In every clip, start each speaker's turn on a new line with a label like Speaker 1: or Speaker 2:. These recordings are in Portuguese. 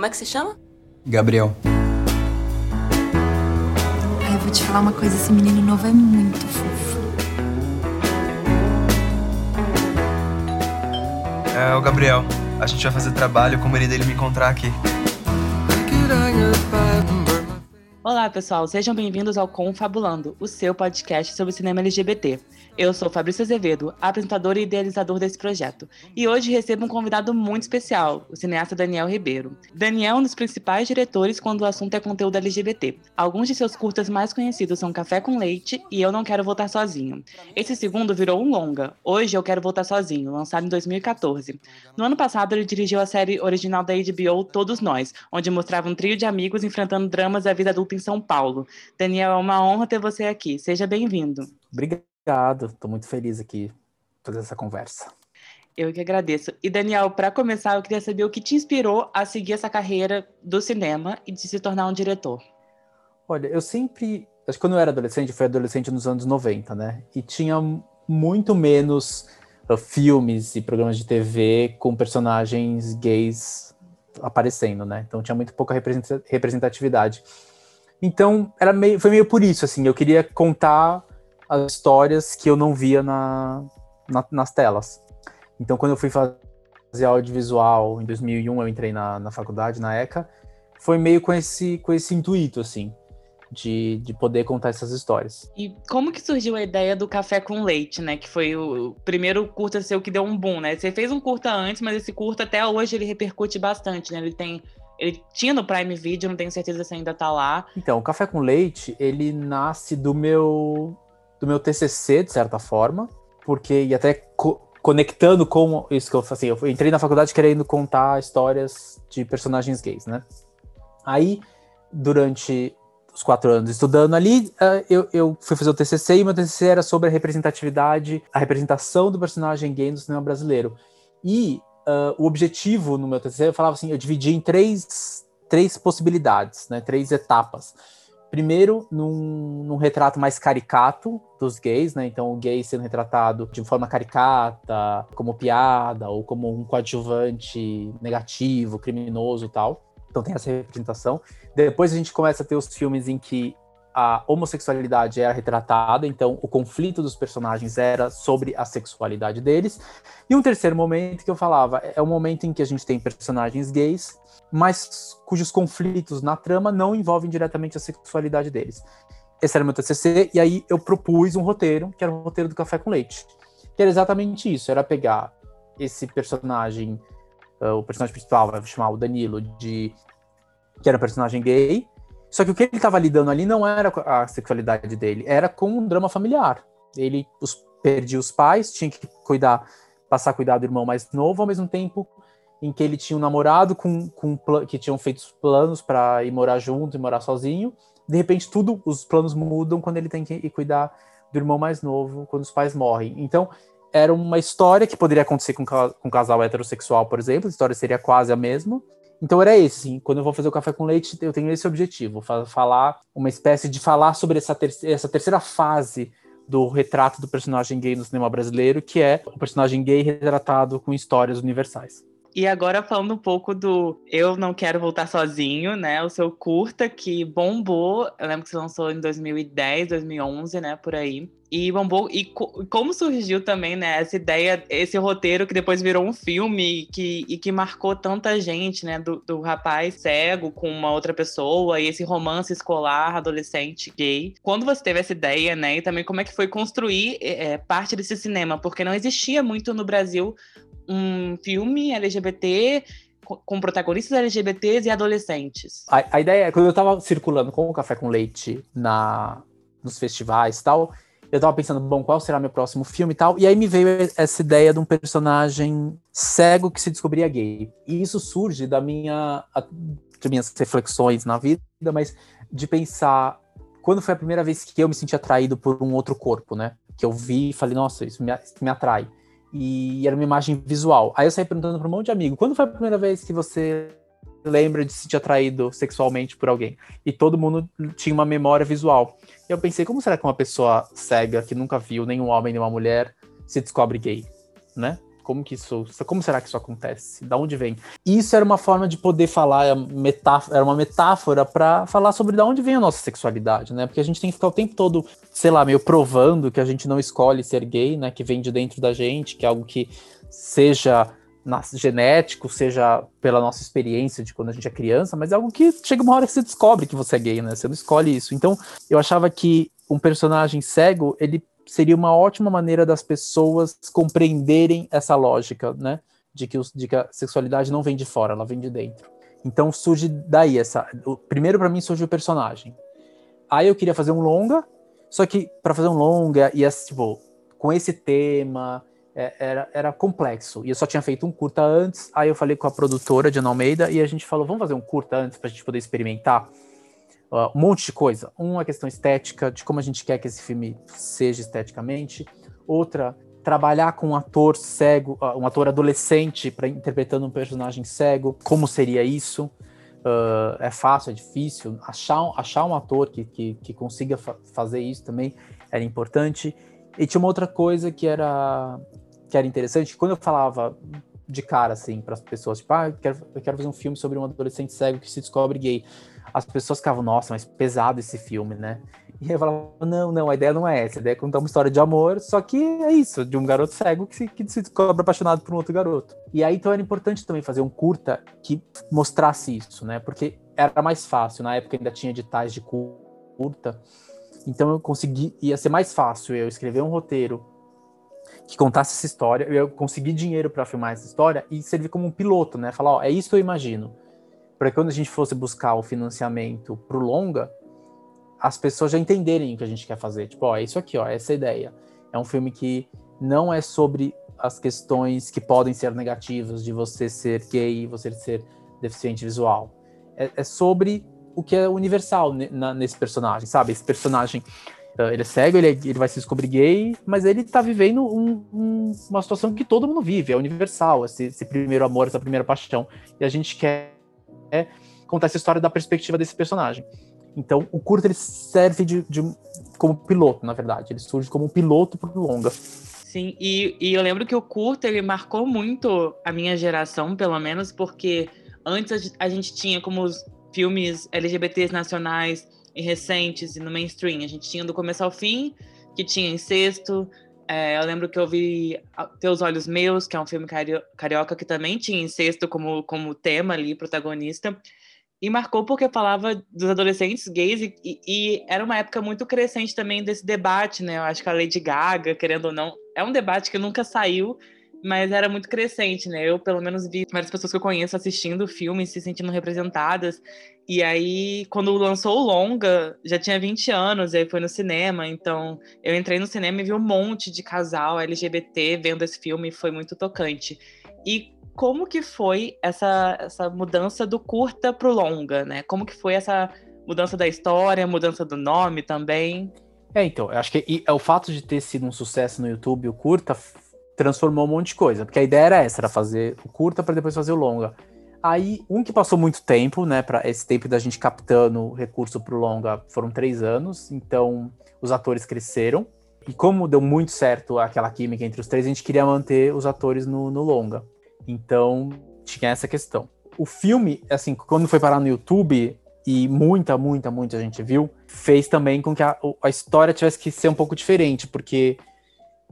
Speaker 1: Como é que se chama?
Speaker 2: Gabriel.
Speaker 3: Ai, eu vou te falar uma coisa, esse menino novo é muito fofo.
Speaker 2: É o Gabriel. A gente vai fazer trabalho com o marido dele me encontrar aqui.
Speaker 4: Olá, pessoal, sejam bem-vindos ao Confabulando, o seu podcast sobre cinema LGBT. Eu sou Fabrício Azevedo, apresentador e idealizador desse projeto, e hoje recebo um convidado muito especial, o cineasta Daniel Ribeiro. Daniel é um dos principais diretores quando o assunto é conteúdo LGBT. Alguns de seus curtas mais conhecidos são Café com Leite e Eu Não Quero Voltar Sozinho. Esse segundo virou um longa, Hoje Eu Quero Voltar Sozinho, lançado em 2014. No ano passado, ele dirigiu a série original da HBO Todos Nós, onde mostrava um trio de amigos enfrentando dramas da vida adulta São Paulo. Daniel, é uma honra ter você aqui. Seja bem-vindo.
Speaker 5: Obrigado estou muito feliz aqui fazer essa conversa.
Speaker 4: Eu que agradeço. E Daniel, para começar, eu queria saber o que te inspirou a seguir essa carreira do cinema e de se tornar um diretor.
Speaker 5: Olha, eu sempre, acho que quando eu era adolescente, fui adolescente nos anos 90, né? E tinha muito menos uh, filmes e programas de TV com personagens gays aparecendo, né? Então tinha muito pouca representatividade. Então era meio, foi meio por isso, assim, eu queria contar as histórias que eu não via na, na, nas telas. Então, quando eu fui fazer audiovisual em 2001, eu entrei na, na faculdade, na ECA, foi meio com esse, com esse intuito, assim, de, de poder contar essas histórias.
Speaker 4: E como que surgiu a ideia do Café com Leite, né? Que foi o primeiro curta seu que deu um boom, né? Você fez um curta antes, mas esse curta até hoje ele repercute bastante, né? Ele tem ele tinha no Prime Video, não tenho certeza se ainda tá lá.
Speaker 5: Então, o Café com Leite, ele nasce do meu do meu TCC, de certa forma, porque, e até co conectando com isso que eu assim, eu entrei na faculdade querendo contar histórias de personagens gays, né? Aí, durante os quatro anos estudando ali, uh, eu, eu, fui fazer o TCC e meu TCC era sobre a representatividade, a representação do personagem gay no cinema brasileiro. E uh, o objetivo no meu TCC, eu falava assim, eu dividi em três, três possibilidades, né, três etapas. Primeiro, num, num, retrato mais caricato dos gays, né? Então, o gay sendo retratado de forma caricata, como piada, ou como um coadjuvante negativo, criminoso e tal. Então, tem essa representação. Depois, a gente começa a ter os filmes em que a homossexualidade era retratada, então o conflito dos personagens era sobre a sexualidade deles. E um terceiro momento que eu falava é o momento em que a gente tem personagens gays mas cujos conflitos na trama não envolvem diretamente a sexualidade deles. Esse era meu TCC, e aí eu propus um roteiro, que era o roteiro do Café com Leite. Que era exatamente isso, era pegar esse personagem, uh, o personagem principal, vai chamar o Danilo, de que era um personagem gay, só que o que ele estava lidando ali não era a sexualidade dele, era com um drama familiar. Ele os, perdia os pais, tinha que cuidar, passar a cuidar do irmão mais novo, ao mesmo tempo em que ele tinha um namorado com, com que tinham feito planos para ir morar junto e morar sozinho. De repente, tudo, os planos mudam quando ele tem que ir cuidar do irmão mais novo, quando os pais morrem. Então, era uma história que poderia acontecer com, com um casal heterossexual, por exemplo, a história seria quase a mesma. Então era esse, assim, quando eu vou fazer o café com leite, eu tenho esse objetivo, falar uma espécie de falar sobre essa, ter essa terceira fase do retrato do personagem gay no cinema brasileiro, que é o personagem gay retratado com histórias universais.
Speaker 4: E agora falando um pouco do Eu Não Quero Voltar Sozinho, né? O seu curta que bombou. Eu lembro que você lançou em 2010, 2011, né? Por aí. E bombou. E co como surgiu também, né? Essa ideia, esse roteiro que depois virou um filme que, e que marcou tanta gente, né? Do, do rapaz cego com uma outra pessoa e esse romance escolar, adolescente, gay. Quando você teve essa ideia, né? E também como é que foi construir é, parte desse cinema? Porque não existia muito no Brasil um filme LGBT com protagonistas LGBTs e adolescentes.
Speaker 5: A, a ideia é, quando eu tava circulando com o Café com Leite na, nos festivais e tal, eu tava pensando, bom, qual será meu próximo filme e tal, e aí me veio essa ideia de um personagem cego que se descobria gay. E isso surge da minha, de minhas reflexões na vida, mas de pensar quando foi a primeira vez que eu me senti atraído por um outro corpo, né? Que eu vi e falei, nossa, isso me, isso me atrai e era uma imagem visual. Aí eu saí perguntando para um monte de amigo: quando foi a primeira vez que você lembra de se sentir atraído sexualmente por alguém? E todo mundo tinha uma memória visual. E eu pensei: como será que uma pessoa cega que nunca viu nenhum homem nem uma mulher se descobre gay, né? Como que isso, como será que isso acontece? Da onde vem? Isso era uma forma de poder falar, é era uma metáfora para falar sobre da onde vem a nossa sexualidade, né? Porque a gente tem que ficar o tempo todo, sei lá, meio provando que a gente não escolhe ser gay, né? Que vem de dentro da gente, que é algo que seja genético, seja pela nossa experiência de quando a gente é criança, mas é algo que chega uma hora que você descobre que você é gay, né? Você não escolhe isso. Então, eu achava que um personagem cego, ele seria uma ótima maneira das pessoas compreenderem essa lógica, né? De que, os, de que a sexualidade não vem de fora, ela vem de dentro. Então surge daí essa. O, primeiro para mim surge o personagem. Aí eu queria fazer um longa, só que para fazer um longa e tipo com esse tema é, era, era complexo. E eu só tinha feito um curta antes. Aí eu falei com a produtora de Almeida e a gente falou: vamos fazer um curta antes para a gente poder experimentar um monte de coisa. Uma questão estética, de como a gente quer que esse filme seja esteticamente. Outra, trabalhar com um ator cego, um ator adolescente para interpretando um personagem cego. Como seria isso? Uh, é fácil, é difícil. Achar, achar um ator que, que, que consiga fa fazer isso também era importante. E tinha uma outra coisa que era que era interessante, quando eu falava de cara assim para as pessoas, tipo, ah, eu quero, eu quero fazer um filme sobre um adolescente cego que se descobre gay as pessoas ficavam, nossa, mas pesado esse filme, né? E eu falava, não, não, a ideia não é essa, a ideia é contar uma história de amor, só que é isso, de um garoto cego que se, que se descobre apaixonado por um outro garoto. E aí, então, era importante também fazer um curta que mostrasse isso, né? Porque era mais fácil, na época ainda tinha editais de curta, então eu consegui, ia ser mais fácil eu escrever um roteiro que contasse essa história, eu consegui dinheiro para filmar essa história e servir como um piloto, né? Falar, ó, é isso que eu imagino para quando a gente fosse buscar o financiamento para o longa, as pessoas já entenderem o que a gente quer fazer. Tipo, ó, é isso aqui, ó, é essa ideia. É um filme que não é sobre as questões que podem ser negativas de você ser gay, você ser deficiente visual. É, é sobre o que é universal na, nesse personagem, sabe? Esse personagem, uh, ele é cego, ele, é, ele vai se descobrir gay, mas ele tá vivendo um, um, uma situação que todo mundo vive, é universal, esse, esse primeiro amor, essa primeira paixão. E a gente quer é contar essa história da perspectiva desse personagem. Então, o curto ele serve de, de como piloto, na verdade. Ele surge como um piloto para o longa.
Speaker 4: Sim, e, e, eu lembro que o curto ele marcou muito a minha geração, pelo menos, porque antes a gente tinha como os filmes LGBTs nacionais e recentes e no mainstream. A gente tinha do começo ao fim, que tinha incesto, é, eu lembro que eu vi Teus Olhos Meus, que é um filme carioca que também tinha incesto como, como tema ali, protagonista. E marcou porque falava dos adolescentes gays e, e, e, era uma época muito crescente também desse debate, né? Eu acho que a Lady Gaga, querendo ou não, é um debate que nunca saiu, mas era muito crescente, né? Eu, pelo menos, vi várias pessoas que eu conheço assistindo o filme, se sentindo representadas. E aí, quando lançou o longa, já tinha 20 anos, e aí foi no cinema. Então, eu entrei no cinema e vi um monte de casal LGBT vendo esse filme, foi muito tocante. E como que foi essa, essa mudança do curta pro longa, né? Como que foi essa mudança da história, mudança do nome também?
Speaker 5: É, então, eu acho que e, é o fato de ter sido um sucesso no YouTube, o curta transformou um monte de coisa, porque a ideia era essa, era fazer o curta para depois fazer o longa. Aí, um que passou muito tempo, né, para esse tempo da gente captando recurso pro longa, foram três anos, então os atores cresceram. E como deu muito certo aquela química entre os três, a gente queria manter os atores no, no longa. Então, tinha essa questão. O filme, assim, quando foi parar no YouTube, e muita, muita, muita gente viu, fez também com que a, a história tivesse que ser um pouco diferente, porque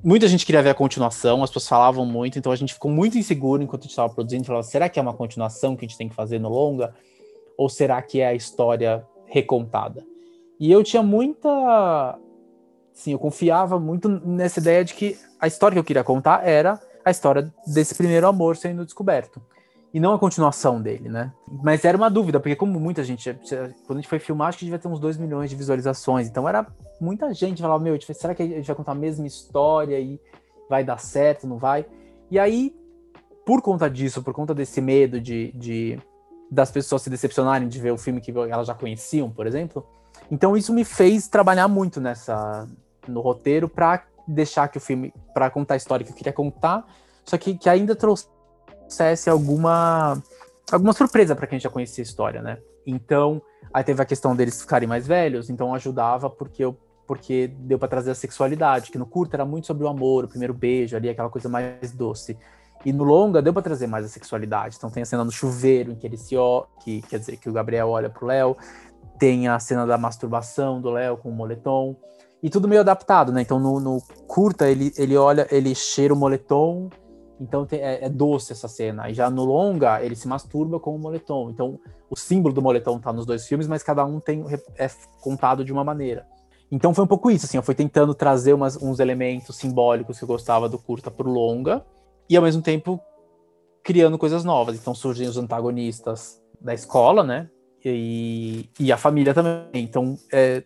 Speaker 5: muita gente queria ver a continuação, as pessoas falavam muito, então a gente ficou muito inseguro enquanto a gente estava produzindo, falava, será que é uma continuação que a gente tem que fazer no longa? Ou será que é a história recontada? E eu tinha muita... Sim, eu confiava muito nessa ideia de que a história que eu queria contar era a história desse primeiro amor sendo descoberto. E não a continuação dele, né? Mas era uma dúvida, porque como muita gente... Quando a gente foi filmar, acho que devia ter uns 2 milhões de visualizações. Então era muita gente falava, meu, será que a gente vai contar a mesma história e vai dar certo, não vai? E aí, por conta disso, por conta desse medo de, de das pessoas se decepcionarem de ver o filme que elas já conheciam, por exemplo, então isso me fez trabalhar muito nessa no roteiro para deixar que o filme, para contar a história que eu queria contar, só que, que ainda trouxesse alguma alguma surpresa para quem já conhecia a história, né? Então, aí teve a questão deles ficarem mais velhos, então ajudava porque eu porque deu para trazer a sexualidade, que no curto era muito sobre o amor, o primeiro beijo ali, aquela coisa mais doce. E no longa deu para trazer mais a sexualidade. Então tem a cena no chuveiro em que ele se ó, que quer dizer que o Gabriel olha pro Léo, tem a cena da masturbação do Léo com o moletom e tudo meio adaptado, né? Então no, no curta ele, ele olha, ele cheira o moletom, então tem, é, é, doce essa cena. E já no longa ele se masturba com o moletom. Então o símbolo do moletom tá nos dois filmes, mas cada um tem é contado de uma maneira. Então foi um pouco isso, assim, eu fui tentando trazer umas, uns elementos simbólicos que eu gostava do curta pro longa e ao mesmo tempo criando coisas novas. Então surgem os antagonistas da escola, né? E, e a família também. Então, é,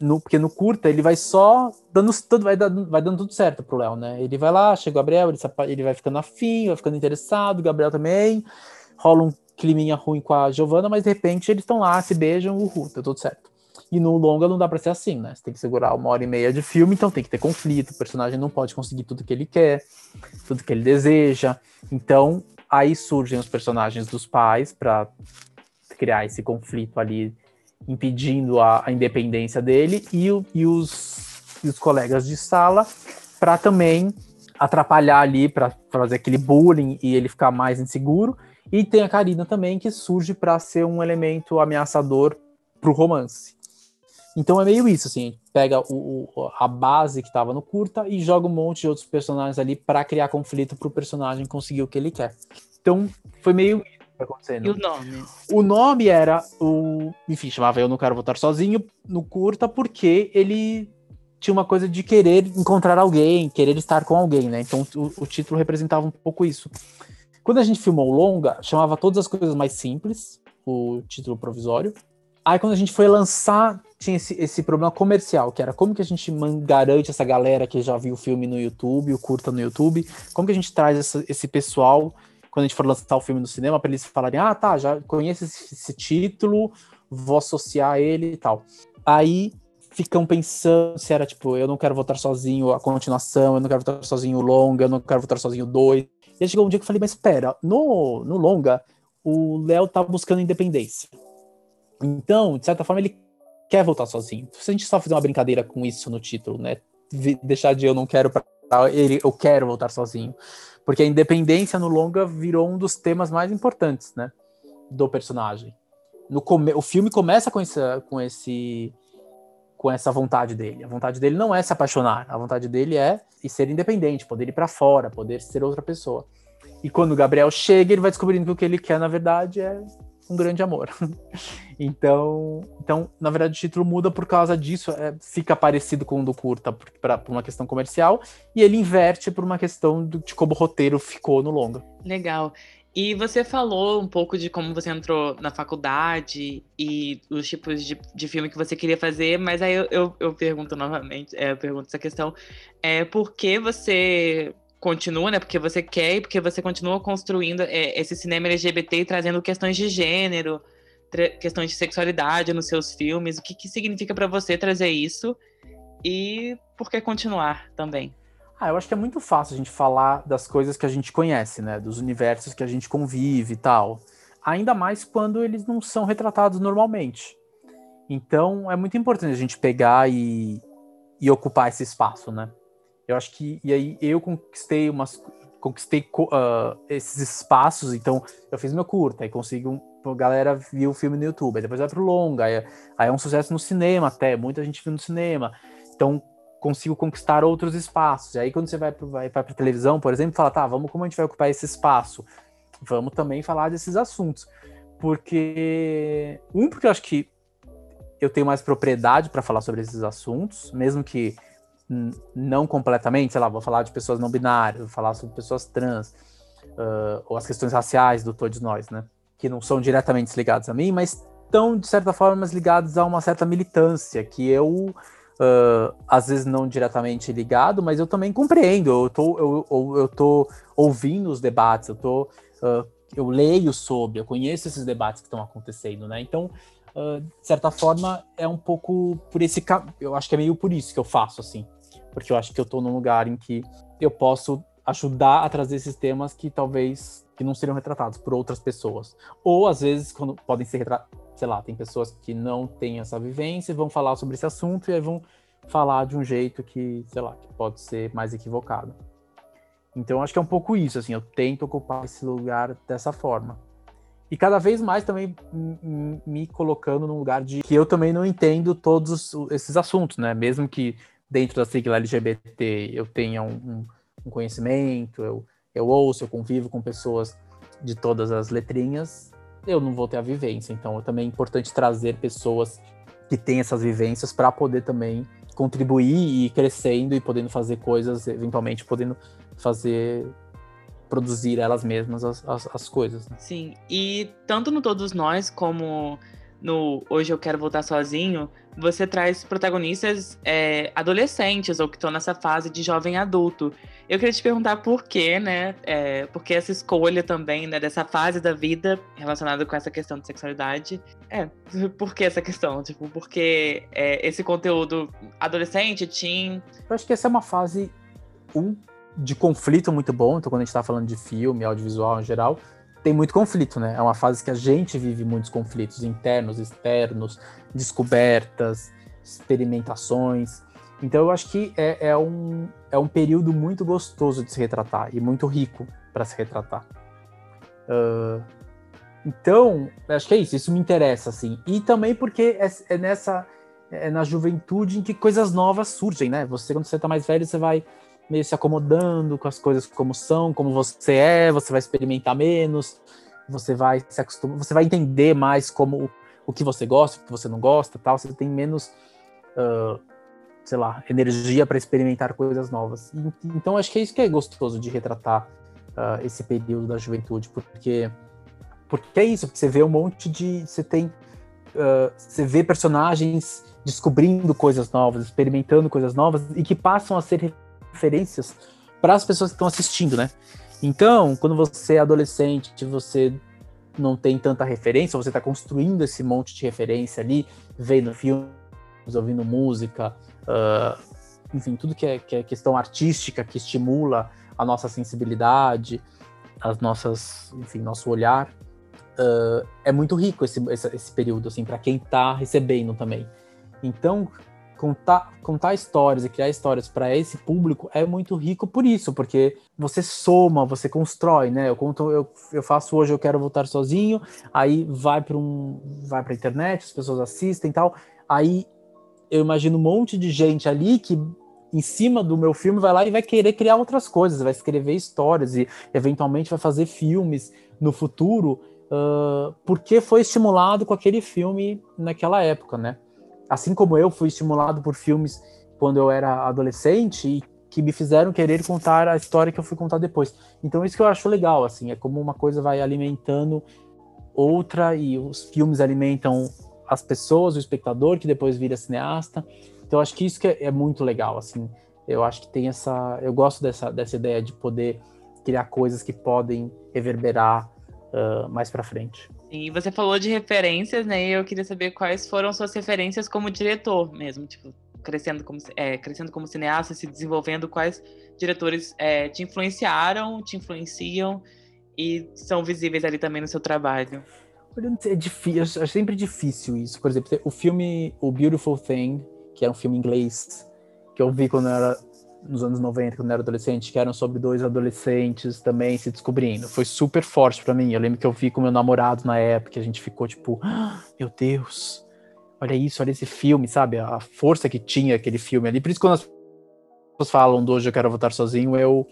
Speaker 5: no, porque no curta ele vai só dando tudo, vai dando, vai dando tudo certo pro Léo, né? Ele vai lá, chega o Gabriel, ele, ele vai ficando afim, vai ficando interessado, o Gabriel também, rola um climinha ruim com a Giovana, mas de repente eles estão lá, se beijam, uhul, tá tudo certo. E no longa não dá para ser assim, né? Você tem que segurar uma hora e meia de filme, então tem que ter conflito, o personagem não pode conseguir tudo que ele quer, tudo que ele deseja. Então, aí surgem os personagens dos pais para criar esse conflito ali, impedindo a, a independência dele, e, e, os, e os colegas de sala para também atrapalhar ali, para fazer aquele bullying e ele ficar mais inseguro. E tem a Karina também, que surge para ser um elemento ameaçador para o romance. Então é meio isso, assim, pega o, o a base que estava no curta e joga um monte de outros personagens ali para criar conflito para o personagem conseguir o que ele quer. Então foi meio que acontecendo.
Speaker 4: E o nome?
Speaker 5: O nome era o, enfim, chamava Eu Não Quero Voltar Sozinho no curta porque ele tinha uma coisa de querer encontrar alguém, querer estar com alguém, né? Então o, o título representava um pouco isso. Quando a gente filmou o longa, chamava todas as coisas mais simples, o título provisório. Aí quando a gente foi lançar, tinha esse, esse problema comercial, que era como que a gente garante essa galera que já viu o filme no YouTube, o curta no YouTube, como que a gente traz essa, esse pessoal quando a gente for lançar o filme no cinema para eles falarem, ah, tá, já conheço esse, esse título, vou associar ele e tal. Aí ficam pensando se era tipo, eu não quero votar sozinho a continuação, eu não quero votar sozinho o longa, eu não quero votar sozinho o dois. E aí chegou um dia que eu falei, mas espera, no, no longa, o Léo tá buscando independência. Então, de certa forma, ele quer voltar sozinho. Se a gente só fizer uma brincadeira com isso no título, né? Deixar de eu não quero para ele, eu quero voltar sozinho. Porque a independência no longa virou um dos temas mais importantes, né? Do personagem. No come o filme começa com, essa, com esse com essa vontade dele. A vontade dele não é se apaixonar, a vontade dele é ser independente, poder ir para fora, poder ser outra pessoa. E quando o Gabriel chega, ele vai descobrindo que o que ele quer, na verdade, é um grande amor. então, então, na verdade, o título muda por causa disso, é, fica parecido com o do curta por, uma questão comercial, e ele inverte por uma questão de como o roteiro ficou no longa.
Speaker 4: Legal. E você falou um pouco de como você entrou na faculdade e os tipos de, de filme que você queria fazer, mas aí eu, eu, eu pergunto novamente, é, eu pergunto essa questão, é por que você continua, né? Porque você quer e porque você continua construindo é, esse cinema LGBT e trazendo questões de gênero, questões de sexualidade nos seus filmes. O que, que significa para você trazer isso e por que continuar também?
Speaker 5: Ah, eu acho que é muito fácil a gente falar das coisas que a gente conhece, né? Dos universos que a gente convive e tal. Ainda mais quando eles não são retratados normalmente. Então, é muito importante a gente pegar e, e ocupar esse espaço, né? Eu acho que e aí eu conquistei umas conquistei uh, esses espaços, então eu fiz meu curta, aí consigo a galera viu o filme no YouTube, aí depois vai pro longa, aí, aí é um sucesso no cinema até, muita gente viu no cinema. Então consigo conquistar outros espaços. E aí quando você vai para vai, vai televisão, por exemplo, fala, tá, vamos como a gente vai ocupar esse espaço? Vamos também falar desses assuntos. Porque um porque eu acho que eu tenho mais propriedade para falar sobre esses assuntos, mesmo que não completamente, sei lá, vou falar de pessoas não binárias, vou falar sobre pessoas trans, uh, ou as questões raciais do todos nós, né? Que não são diretamente ligadas a mim, mas estão, de certa forma, ligados a uma certa militância, que eu, uh, às vezes não diretamente ligado, mas eu também compreendo, eu tô, eu, eu, eu tô ouvindo os debates, eu tô... Uh, eu leio sobre, eu conheço esses debates que estão acontecendo, né? Então, de certa forma, é um pouco por esse eu acho que é meio por isso que eu faço assim porque eu acho que eu estou num lugar em que eu posso ajudar a trazer esses temas que talvez que não seriam retratados por outras pessoas. Ou às vezes quando podem ser retratados, sei lá, tem pessoas que não têm essa vivência e vão falar sobre esse assunto e aí vão falar de um jeito que, sei lá, que pode ser mais equivocado. Então, acho que é um pouco isso, assim, eu tento ocupar esse lugar dessa forma. E cada vez mais também me colocando num lugar de que eu também não entendo todos esses assuntos, né? Mesmo que dentro da sigla LGBT eu tenha um, um conhecimento, eu, eu ouço, eu convivo com pessoas de todas as letrinhas, eu não vou ter a vivência. Então, também é importante trazer pessoas que têm essas vivências para poder também contribuir e ir crescendo e podendo fazer coisas, eventualmente podendo fazer produzir elas mesmas as, as, as coisas. Né?
Speaker 4: Sim, e tanto no Todos Nós como no Hoje Eu Quero Voltar Sozinho, você traz protagonistas é, adolescentes ou que estão nessa fase de jovem adulto. Eu queria te perguntar por quê, né? É, por que essa escolha também, né, dessa fase da vida relacionada com essa questão de sexualidade? É, por que essa questão? Tipo, por que é, esse conteúdo adolescente, teen?
Speaker 5: Eu acho que essa é uma fase, um, de conflito muito bom, então quando a gente tá falando de filme, audiovisual em geral, tem muito conflito, né? É uma fase que a gente vive muitos conflitos internos, externos, descobertas, experimentações. Então eu acho que é, é, um, é um período muito gostoso de se retratar e muito rico para se retratar. Uh, então, acho que é isso, isso me interessa, assim. E também porque é, é nessa é na juventude em que coisas novas surgem, né? Você, quando você tá mais velho, você vai meio se acomodando com as coisas como são, como você é, você vai experimentar menos, você vai se acostumar, você vai entender mais como o que você gosta, o que você não gosta, tal, você tem menos, uh, sei lá, energia para experimentar coisas novas. Então acho que é isso que é gostoso de retratar uh, esse período da juventude, porque porque é isso, porque você vê um monte de, você tem, uh, você vê personagens descobrindo coisas novas, experimentando coisas novas e que passam a ser referências para as pessoas que estão assistindo, né? Então, quando você é adolescente, você não tem tanta referência, você está construindo esse monte de referência ali, vendo filmes, ouvindo música, uh, enfim, tudo que é, que é questão artística que estimula a nossa sensibilidade, as nossas, enfim, nosso olhar. Uh, é muito rico esse, esse, esse período, assim, para quem está recebendo também. Então, contar, contar histórias e criar histórias para esse público é muito rico por isso, porque você soma, você constrói, né? Eu conto, eu, eu faço hoje, eu quero voltar sozinho, aí vai para um, vai para internet, as pessoas assistem e tal, aí eu imagino um monte de gente ali que em cima do meu filme vai lá e vai querer criar outras coisas, vai escrever histórias e eventualmente vai fazer filmes no futuro, uh, porque foi estimulado com aquele filme naquela época, né? Assim como eu fui estimulado por filmes quando eu era adolescente e que me fizeram querer contar a história que eu fui contar depois. Então isso que eu acho legal, assim, é como uma coisa vai alimentando outra e os filmes alimentam as pessoas, o espectador que depois vira cineasta. Então acho que isso que é, é muito legal, assim. Eu acho que tem essa, eu gosto dessa dessa ideia de poder criar coisas que podem reverberar uh, mais para frente.
Speaker 4: E você falou de referências, né? E eu queria saber quais foram suas referências como diretor mesmo, tipo, crescendo como, é, crescendo como cineasta, se desenvolvendo, quais diretores é, te influenciaram, te influenciam e são visíveis ali também no seu trabalho?
Speaker 5: É difícil, é sempre difícil isso. Por exemplo, o filme O Beautiful Thing, que é um filme inglês, que eu vi quando eu era nos anos 90, quando eu era adolescente, que eram sobre dois adolescentes também se descobrindo. Foi super forte para mim. Eu lembro que eu vi com meu namorado na época, a gente ficou tipo, ah, meu Deus, olha isso, olha esse filme, sabe? A força que tinha aquele filme ali. Por isso, quando as pessoas falam do Hoje Eu Quero Votar Sozinho, eu,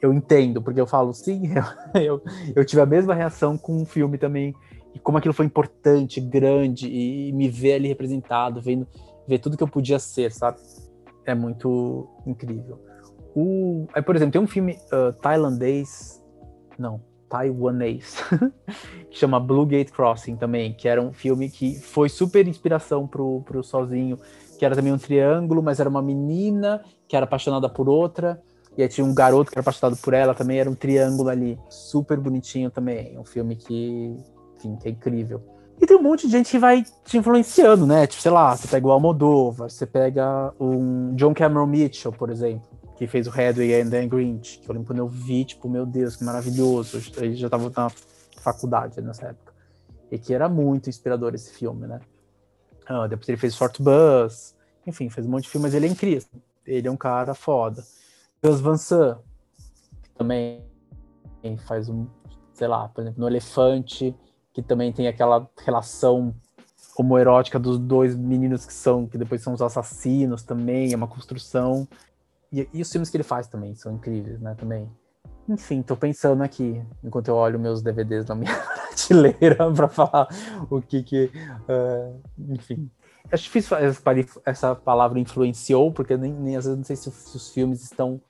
Speaker 5: eu entendo, porque eu falo, sim, eu, eu, eu tive a mesma reação com um filme também, e como aquilo foi importante, grande, e me ver ali representado, vendo, ver tudo que eu podia ser, sabe? É muito incrível. O, é, por exemplo, tem um filme uh, tailandês, não, taiwanês, que chama Blue Gate Crossing também, que era um filme que foi super inspiração pro, pro Sozinho, que era também um triângulo, mas era uma menina que era apaixonada por outra, e aí tinha um garoto que era apaixonado por ela, também era um triângulo ali, super bonitinho também, um filme que, enfim, que é incrível. E tem um monte de gente que vai te influenciando, né? Tipo, sei lá, você pega o Almodóvar, você pega um John Cameron Mitchell, por exemplo, que fez o Hedwig and the Grinch, que eu lembro quando eu vi, tipo, meu Deus, que maravilhoso. Eu já tava na faculdade nessa época. E que era muito inspirador esse filme, né? Ah, depois ele fez Short Bus, enfim, fez um monte de filme, mas ele é incrível. Ele é um cara foda. Gus Van Sant, também faz um, sei lá, por exemplo, no Elefante, que também tem aquela relação homoerótica dos dois meninos que são, que depois são os assassinos também, é uma construção. E, e os filmes que ele faz também são incríveis, né, também. Enfim, tô pensando aqui, enquanto eu olho meus DVDs na minha prateleira para falar o que que. Uh, enfim. Acho difícil essa palavra influenciou, porque nem, nem às vezes não sei se, se os filmes estão.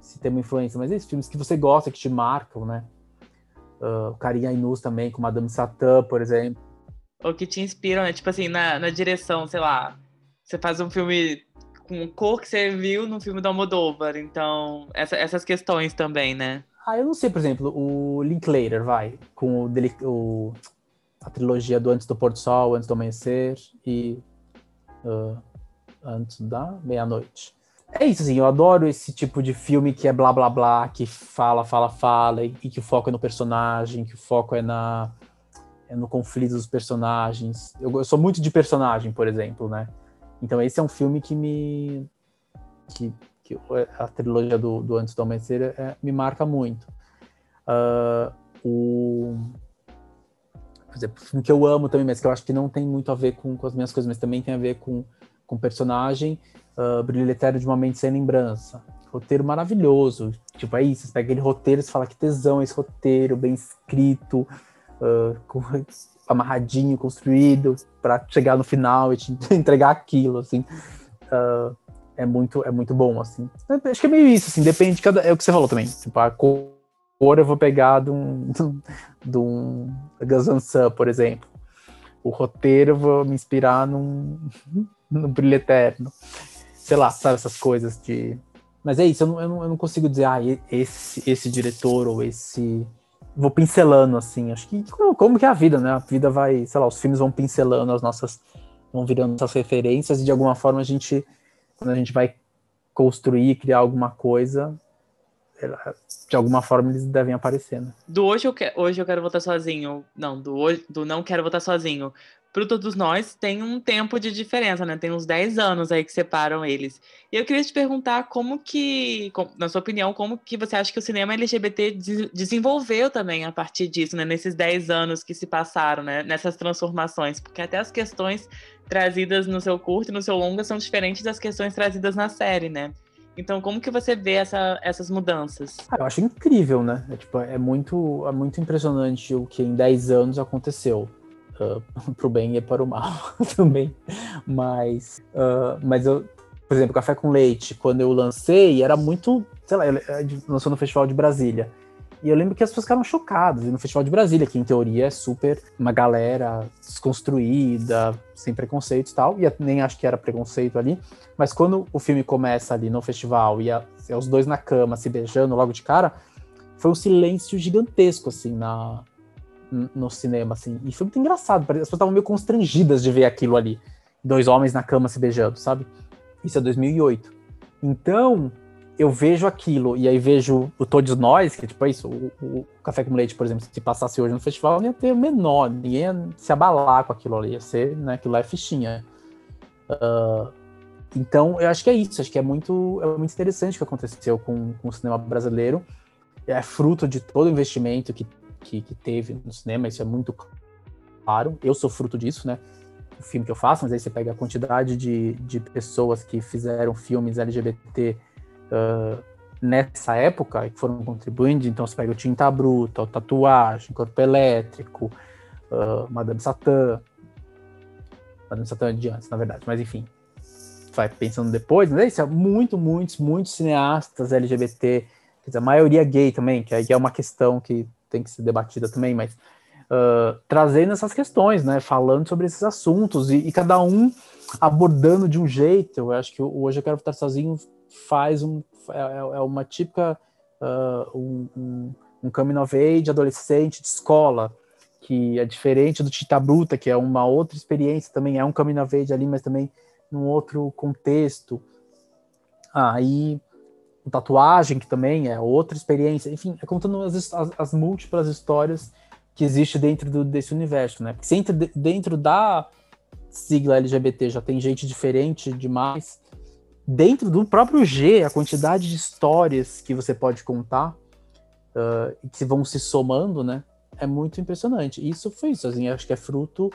Speaker 5: se tem uma influência, mas esses filmes que você gosta, que te marcam, né? Uh, Inus também, com Madame Satã, por exemplo.
Speaker 4: Ou que te inspiram, né? Tipo assim, na, na direção, sei lá. Você faz um filme com cor que você viu no filme do Almodóvar. Então, essa, essas questões também, né?
Speaker 5: Ah, eu não sei, por exemplo, o Linklater, vai, com o, o a trilogia do Antes do Pôr do Sol, Antes do Amanhecer e uh, Antes da Meia-Noite. É isso, assim, eu adoro esse tipo de filme que é blá blá blá, que fala, fala, fala, e, e que o foco é no personagem, que o foco é na é no conflito dos personagens. Eu, eu, sou muito de personagem, por exemplo, né? Então esse é um filme que me que, que a trilogia do, do Antes do Amanhecer é, me marca muito. Uh, o por exemplo, filme que eu amo também, mas que eu acho que não tem muito a ver com, com as minhas coisas, mas também tem a ver com, com personagem, uh, Brilho Eterno de uma Mente Sem Lembrança. Roteiro maravilhoso. Tipo, é isso, você pega aquele roteiro e fala que tesão esse roteiro, bem escrito, uh, com, amarradinho, construído, para chegar no final e te entregar aquilo, assim. Uh, é muito, é muito bom, assim. Acho que é meio isso, assim, depende de cada... É o que você falou também. Tipo, a cor eu vou pegar de um, de um Gazansan, por exemplo. O roteiro eu vou me inspirar num, no Brilho Eterno. Sei lá, sabe, essas coisas de... Mas é isso, eu não, eu não, eu não consigo dizer, ah, esse, esse diretor ou esse... Vou pincelando, assim, acho que como, como que é a vida, né? A vida vai, sei lá, os filmes vão pincelando as nossas... vão virando essas referências e de alguma forma a gente, quando a gente vai construir, criar alguma coisa, de alguma forma eles devem aparecer, né?
Speaker 4: Do hoje eu, que, hoje eu quero votar sozinho. Não, do, hoje, do não quero votar sozinho. Pro todos nós tem um tempo de diferença, né? Tem uns 10 anos aí que separam eles. E eu queria te perguntar como que, na sua opinião, como que você acha que o cinema LGBT desenvolveu também a partir disso, né? Nesses 10 anos que se passaram, né? Nessas transformações. Porque até as questões trazidas no seu curto e no seu longa são diferentes das questões trazidas na série, né? Então, como que você vê essa, essas mudanças?
Speaker 5: Ah, eu acho incrível, né? É, tipo, é, muito, é muito impressionante o que em 10 anos aconteceu. Uh, pro bem e para o mal também. Mas, uh, mas eu, por exemplo, Café com Leite, quando eu lancei, era muito, sei lá, lançou no Festival de Brasília. E eu lembro que as pessoas ficaram chocadas. E no Festival de Brasília, que em teoria é super uma galera desconstruída, sem preconceitos e tal, e nem acho que era preconceito ali, mas quando o filme começa ali no festival e a, os dois na cama se beijando logo de cara, foi um silêncio gigantesco, assim, na, no cinema, assim. E foi muito engraçado, as pessoas estavam meio constrangidas de ver aquilo ali. Dois homens na cama se beijando, sabe? Isso é 2008. Então, eu vejo aquilo, e aí vejo o Todos Nós, que tipo é isso, o, o, Café com Leite, por exemplo, se passasse hoje no festival, não ia ter o menor, ninguém ia se abalar com aquilo ali, ia ser, né, aquilo lá é fichinha. Uh, então, eu acho que é isso, acho que é muito, é muito interessante o que aconteceu com, com o cinema brasileiro, é fruto de todo o investimento que, que, que teve no cinema, isso é muito claro, eu sou fruto disso, né, o filme que eu faço, mas aí você pega a quantidade de, de pessoas que fizeram filmes LGBT uh, nessa época que foram contribuindo. Então você pega o Tinta Bruta, o Tatuagem, Corpo Elétrico, uh, Madame Satã. Madame Satã é de antes, na verdade, mas enfim. Vai pensando depois, mas é isso, é muito, muitos, muitos cineastas LGBT, quer dizer, a maioria gay também, que aí é uma questão que tem que ser debatida também, mas uh, trazendo essas questões, né, falando sobre esses assuntos e, e, cada um abordando de um jeito. Eu acho que hoje eu quero estar sozinho faz um, é, é, é uma típica uh, um, um, um coming of age adolescente de escola, que é diferente do Tita Bruta, que é uma outra experiência também, é um coming of age ali, mas também num outro contexto. Aí ah, tatuagem, que também é outra experiência, enfim, é contando as, as, as múltiplas histórias que existe dentro do, desse universo, né? Porque se entra dentro da sigla LGBT já tem gente diferente demais. Dentro do próprio G, a quantidade de histórias que você pode contar uh, que vão se somando, né? É muito impressionante. Isso foi isso, assim, acho que é fruto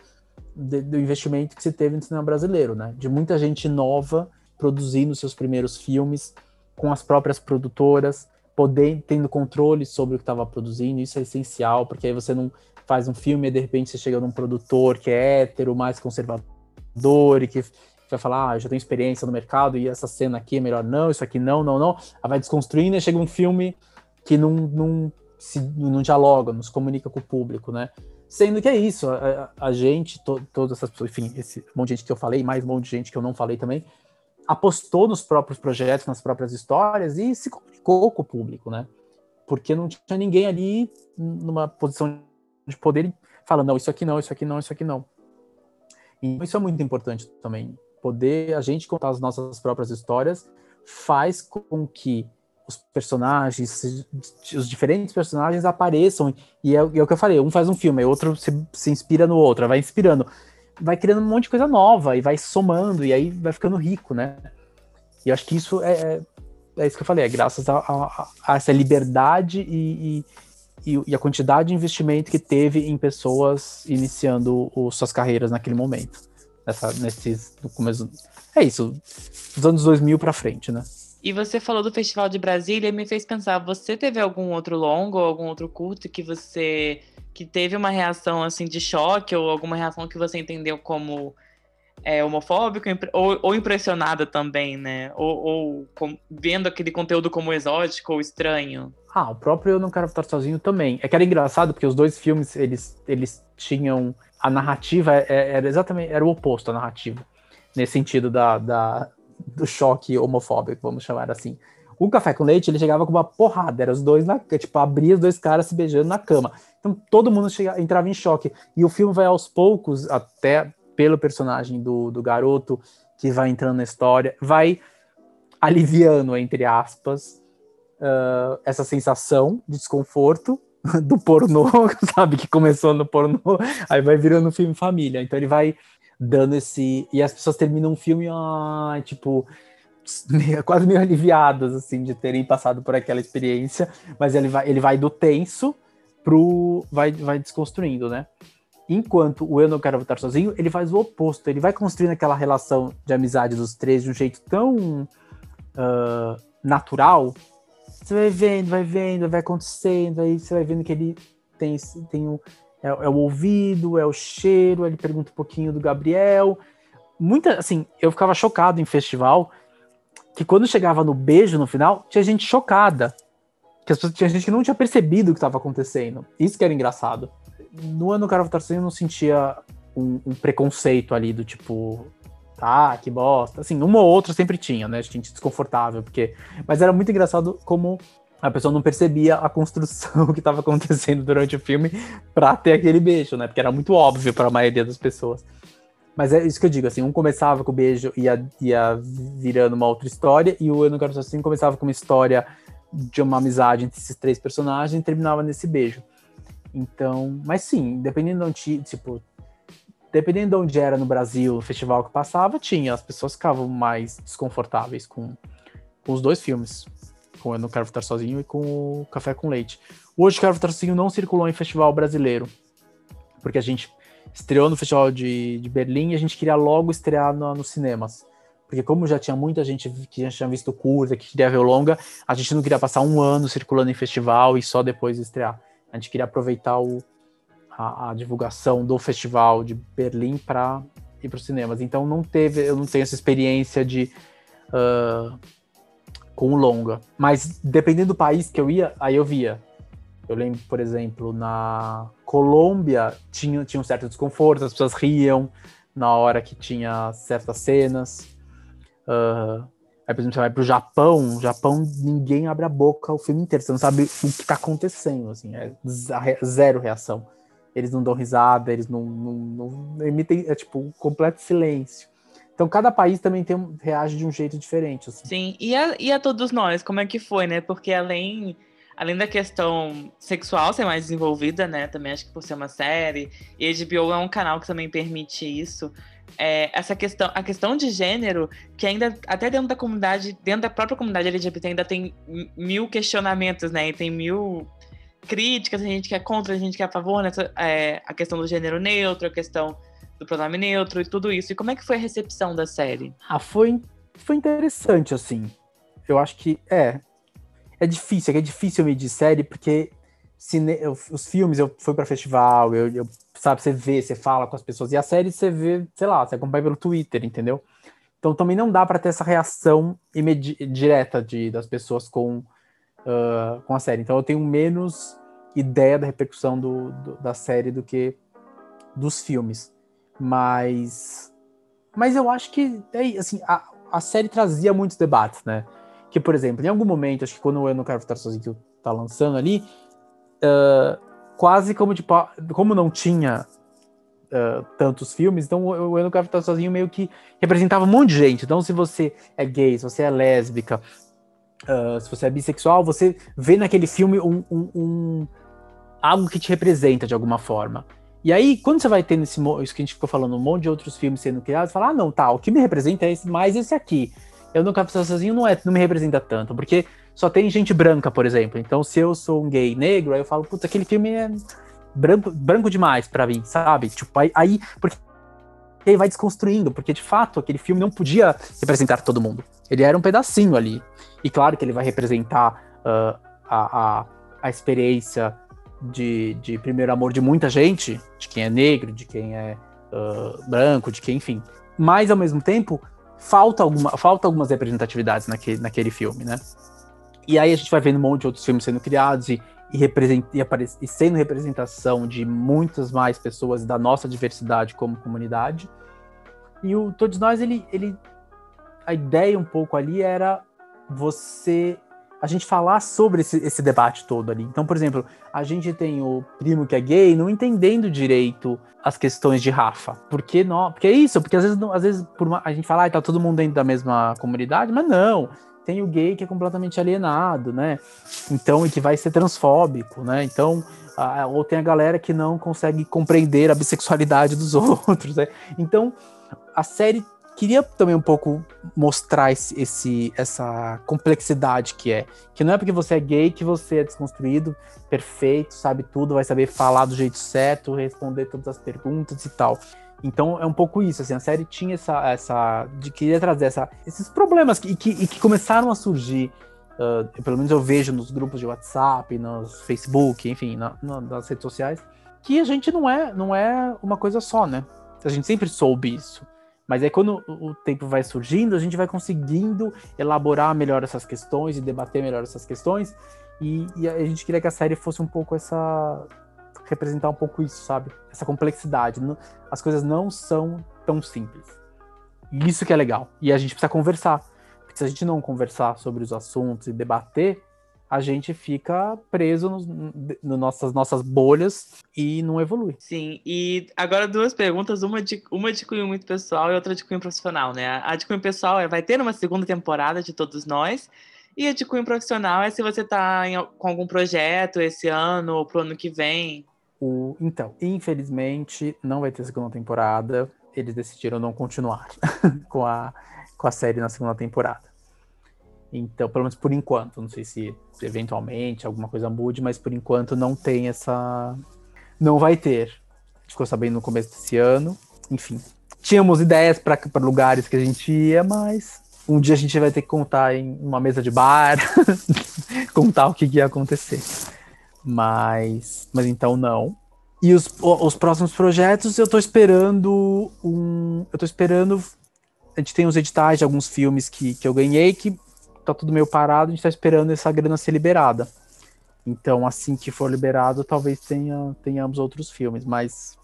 Speaker 5: de, do investimento que se teve no cinema brasileiro, né? De muita gente nova produzindo seus primeiros filmes com as próprias produtoras, poder tendo controle sobre o que estava produzindo, isso é essencial, porque aí você não faz um filme e de repente você chega num produtor que é hétero, mais conservador e que vai falar, ah, já tenho experiência no mercado e essa cena aqui é melhor não, isso aqui não, não, não. Aí vai desconstruindo e chega um filme que não, não, se, não dialoga, não se comunica com o público, né? Sendo que é isso, a, a gente, to, todas essas pessoas, enfim, esse monte de gente que eu falei, mais um monte de gente que eu não falei também, apostou nos próprios projetos, nas próprias histórias e se comunicou com o público, né? Porque não tinha ninguém ali numa posição de poder falando, não, isso aqui não, isso aqui não, isso aqui não. E isso é muito importante também. Poder a gente contar as nossas próprias histórias faz com que os personagens, os diferentes personagens apareçam, e é, é, o que eu falei, um faz um filme, outro se, se inspira no outro, vai inspirando, vai criando um monte de coisa nova, e vai somando, e aí vai ficando rico, né? E eu acho que isso é, é, é isso que eu falei, é graças a, a, a essa liberdade e, e, e, a quantidade de investimento que teve em pessoas iniciando o, suas carreiras naquele momento, nessa, nesses, no começo, é isso, dos anos 2000 para frente, né?
Speaker 4: E você falou do Festival de Brasília e me fez pensar, você teve algum outro longo ou algum outro curto que você que teve uma reação assim de choque ou alguma reação que você entendeu como é, homofóbico ou, ou, impressionada também, né? Ou, ou com, vendo aquele conteúdo como exótico ou estranho?
Speaker 5: Ah, o próprio Eu Não Quero Estar Sozinho também. É que era engraçado porque os dois filmes, eles, eles tinham... A narrativa é, era exatamente... Era o oposto, a narrativa. Nesse sentido da, da, do choque homofóbico, vamos chamar assim. O café com leite, ele chegava com uma porrada, era os dois na, tipo, abria os dois caras se beijando na cama. Então todo mundo chegava, entrava em choque. E o filme vai aos poucos, até pelo personagem do, do garoto que vai entrando na história, vai aliviando, entre aspas, uh, essa sensação de desconforto do pornô, sabe? Que começou no pornô, aí vai virando um filme família. Então ele vai dando esse. E as pessoas terminam o filme, ah, tipo, meio, quase meio aliviadas, assim, de terem passado por aquela experiência, mas ele vai, ele vai do tenso pro. vai, vai desconstruindo, né? Enquanto o Eu Não Quero Votar Sozinho, ele faz o oposto, ele vai construindo aquela relação de amizade dos três de um jeito tão uh, natural. Você vai vendo, vai vendo, vai acontecendo, aí você vai vendo que ele tem, tem um, é, é, o ouvido, é o cheiro, ele pergunta um pouquinho do Gabriel. Muita, assim, eu ficava chocado em festival que quando chegava no beijo no final, tinha gente chocada. Que as pessoas, tinha gente que não tinha percebido o que estava acontecendo. Isso que era engraçado. No ano Cara Votar eu não sentia um, um, preconceito ali do tipo, ah, que bosta. Assim, uma ou outra sempre tinha, né? Gente desconfortável, porque. Mas era muito engraçado como a pessoa não percebia a construção que estava acontecendo durante o filme para ter aquele beijo, né? Porque era muito óbvio para a maioria das pessoas. Mas é isso que eu digo, assim, um começava com o beijo e ia, ia virando uma outra história, e o Eu Não Quero Assim começava com uma história de uma amizade entre esses três personagens e terminava nesse beijo. Então, mas sim, dependendo de onde, tipo, dependendo de onde era no Brasil, o festival que passava, tinha, as pessoas ficavam mais desconfortáveis com, com os dois filmes com Eu Não Quero Votar Sozinho e com o Café com Leite. Hoje, Quero Votar Sozinho não circulou em festival brasileiro, porque a gente estreou no Festival de, de Berlim e a gente queria logo estrear no, nos cinemas. Porque como já tinha muita gente que já tinha visto curta, que queria ver o longa, a gente não queria passar um ano circulando em festival e só depois estrear. A gente queria aproveitar o, a, a divulgação do festival de Berlim para ir para os cinemas. Então não teve, eu não tenho essa experiência de uh, com o longa. Mas dependendo do país que eu ia, aí eu via. Eu lembro, por exemplo, na Colômbia tinha, tinha um certo desconforto, as pessoas riam na hora que tinha certas cenas. Uh, aí, por exemplo, você vai pro Japão, Japão ninguém abre a boca o filme inteiro, você não sabe o que tá acontecendo, assim, é zero reação. Eles não dão risada, eles não, não, não emitem, é tipo, um completo silêncio. Então, cada país também tem, reage de um jeito diferente. Assim.
Speaker 4: Sim, e a, e a todos nós, como é que foi, né? Porque além, além da questão sexual ser mais desenvolvida, né? Também acho que por ser uma série, e a HBO é um canal que também permite isso. é, essa questão, a questão de gênero, que ainda, até dentro da comunidade, dentro da própria comunidade LGBT, ainda tem mil questionamentos, né? E tem mil críticas, a gente que é contra, a gente que é a favor, né? É, a questão do gênero neutro, a questão do pronome neutro e tudo isso. E como é que foi a recepção da série?
Speaker 5: Ah, foi, foi interessante, assim. Eu acho que, é, é difícil, é, é difícil medir série, porque cine, eu, os filmes, eu fui para festival, eu, eu, sabe, você vê, você fala com as pessoas, e a série você vê, sei lá, você acompanha pelo Twitter, entendeu? Então também não dá para ter essa reação direta de, das pessoas com, uh, com a série. Então eu tenho menos ideia da repercussão do, do, da série do que dos filmes. Mas, mas eu acho que é, assim, a, a série trazia muitos debates, né? Que, por exemplo, em algum momento, acho que quando eu não quero estar sozinho, tá lançando ali, uh, quase como tipo, como não tinha uh, tantos filmes, então o Eu Não Quero Estar Sozinho meio que representava um monte de gente. Então, se você é gay, se você é lésbica, uh, se você é bissexual, você vê naquele filme um, um, um, algo que te representa de alguma forma. E aí, quando você vai ter nesse isso que a gente ficou falando, um monte de outros filmes sendo criados, fala, ah, não, tá, o que me representa é esse, mais esse aqui. Eu quero estar sozinho não é, não me representa tanto, porque só tem gente branca, por exemplo. Então, se eu sou um gay negro, aí eu falo, puta, aquele filme é branco, branco demais para mim, sabe? Tipo, aí, aí porque aí vai desconstruindo, porque de fato aquele filme não podia representar todo mundo. Ele era um pedacinho ali. E claro que ele vai representar uh, a, a, a experiência de, de primeiro amor de muita gente, de quem é negro, de quem é uh, branco, de quem, enfim. Mas ao mesmo tempo, falta, alguma, falta algumas representatividades naquele, naquele filme, né? E aí a gente vai vendo um monte de outros filmes sendo criados e, e, e, e sendo representação de muitas mais pessoas da nossa diversidade como comunidade. E o Todos Nós, ele, ele, a ideia um pouco ali era você a gente falar sobre esse, esse, debate todo ali. Então, por exemplo, a gente tem o primo que é gay não entendendo direito as questões de Rafa. Porque não, porque é isso, porque às vezes, às vezes uma, a gente fala, ah, tá todo mundo dentro da mesma comunidade, mas não tem o gay que é completamente alienado, né? Então, e que vai ser transfóbico, né? Então, a, ou tem a galera que não consegue compreender a bissexualidade dos outros, né? Então, a série queria também um pouco mostrar esse, esse, essa complexidade que é. Que não é porque você é gay que você é desconstruído, perfeito, sabe tudo, vai saber falar do jeito certo, responder todas as perguntas e tal. Então é um pouco isso, assim, a série tinha essa, essa de queria trazer essa, esses problemas que, que, e que começaram a surgir, uh, pelo menos eu vejo nos grupos de WhatsApp, nos Facebook, enfim, na, na, nas redes sociais, que a gente não é, não é uma coisa só, né? A gente sempre soube isso. Mas aí quando o tempo vai surgindo, a gente vai conseguindo elaborar melhor essas questões e debater melhor essas questões. E, e a gente queria que a série fosse um pouco essa representar um pouco isso, sabe? Essa complexidade. As coisas não são tão simples. E isso que é legal. E a gente precisa conversar. Porque se a gente não conversar sobre os assuntos e debater, a gente fica preso nas no nossas, nossas bolhas e não evolui.
Speaker 4: Sim, e agora duas perguntas, uma de, uma de cunho muito pessoal e outra de cunho profissional, né? A de cunho pessoal é, vai ter uma segunda temporada de Todos Nós, e a de cunho profissional é se você está com algum projeto esse ano ou pro ano que vem.
Speaker 5: O, então, infelizmente, não vai ter segunda temporada. Eles decidiram não continuar com, a, com a série na segunda temporada. Então, pelo menos por enquanto, não sei se eventualmente alguma coisa mude, mas por enquanto não tem essa. Não vai ter. Ficou sabendo no começo desse ano. Enfim, tínhamos ideias para lugares que a gente ia, mas um dia a gente vai ter que contar em uma mesa de bar, contar o que ia acontecer. Mas, mas então não. E os, os próximos projetos eu tô esperando um. Eu tô esperando. A gente tem os editais de alguns filmes que, que eu ganhei, que tá tudo meio parado, a gente tá esperando essa grana ser liberada. Então, assim que for liberado, talvez tenha, tenhamos outros filmes, mas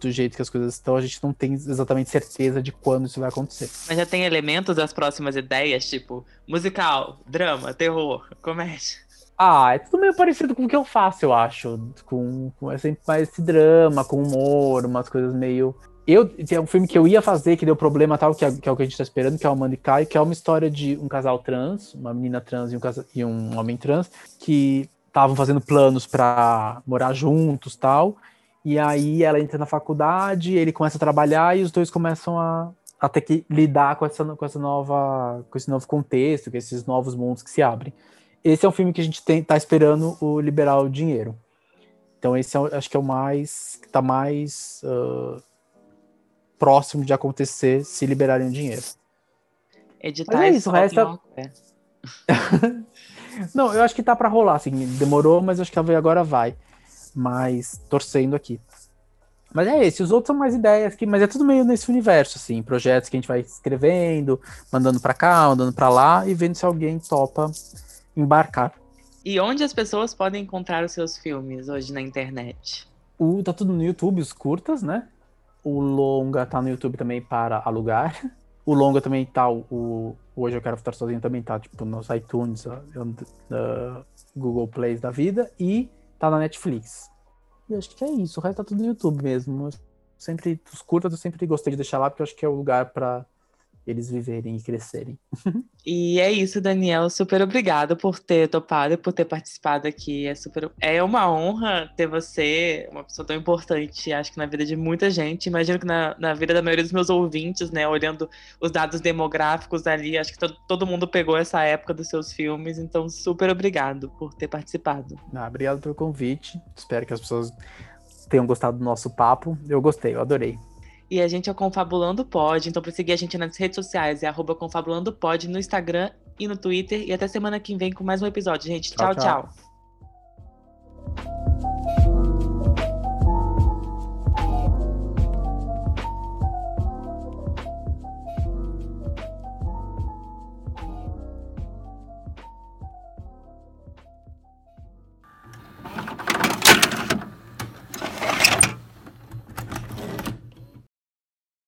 Speaker 5: do jeito que as coisas estão, a gente não tem exatamente certeza de quando isso vai acontecer.
Speaker 4: Mas já tem elementos das próximas ideias, tipo musical, drama, terror, comédia.
Speaker 5: Ah, é tudo meio parecido com o que eu faço, eu acho. Com, com esse, esse drama, com humor, umas coisas meio. Eu, tem um filme que eu ia fazer que deu problema tal, que é, que é o que a gente tá esperando, que é o Mandikai, que é uma história de um casal trans, uma menina trans e um, casa, e um homem trans, que estavam fazendo planos para morar juntos tal. E aí ela entra na faculdade, ele começa a trabalhar e os dois começam a, a ter que lidar com essa, com essa nova, com esse novo contexto, com esses novos mundos que se abrem. Esse é um filme que a gente tem, tá esperando o liberar o dinheiro. Então esse é, acho que é o mais que tá mais uh, próximo de acontecer se liberarem o dinheiro.
Speaker 4: Editar mas é isso, o resto é...
Speaker 5: Não, eu acho que tá para rolar, assim, demorou, mas acho que agora vai. Mas torcendo aqui. Mas é esse, os outros são mais ideias, que, mas é tudo meio nesse universo, assim, projetos que a gente vai escrevendo, mandando para cá, mandando para lá e vendo se alguém topa embarcar.
Speaker 4: E onde as pessoas podem encontrar os seus filmes hoje na internet?
Speaker 5: O, tá tudo no YouTube, os curtas, né? O longa tá no YouTube também para alugar. O longa também tá, o, Hoje Eu Quero Ficar Sozinho também tá, tipo, nos iTunes, uh, Google Plays da vida e tá na Netflix. E acho que é isso, o resto tá tudo no YouTube mesmo. Eu sempre, os curtas eu sempre gostei de deixar lá, porque eu acho que é o lugar para eles viverem e crescerem.
Speaker 4: E é isso, Daniel. Super obrigado por ter topado e por ter participado aqui. É super é uma honra ter você, uma pessoa tão importante, acho que na vida de muita gente. Imagino que na, na vida da maioria dos meus ouvintes, né? Olhando os dados demográficos ali, acho que todo, todo mundo pegou essa época dos seus filmes. Então, super obrigado por ter participado.
Speaker 5: Ah, obrigado pelo convite. Espero que as pessoas tenham gostado do nosso papo. Eu gostei, eu adorei.
Speaker 4: E a gente é o Confabulando Pod. Então, para seguir a gente nas redes sociais, é arroba Confabulando Pod no Instagram e no Twitter. E até semana que vem com mais um episódio, gente. tchau. tchau. tchau. tchau.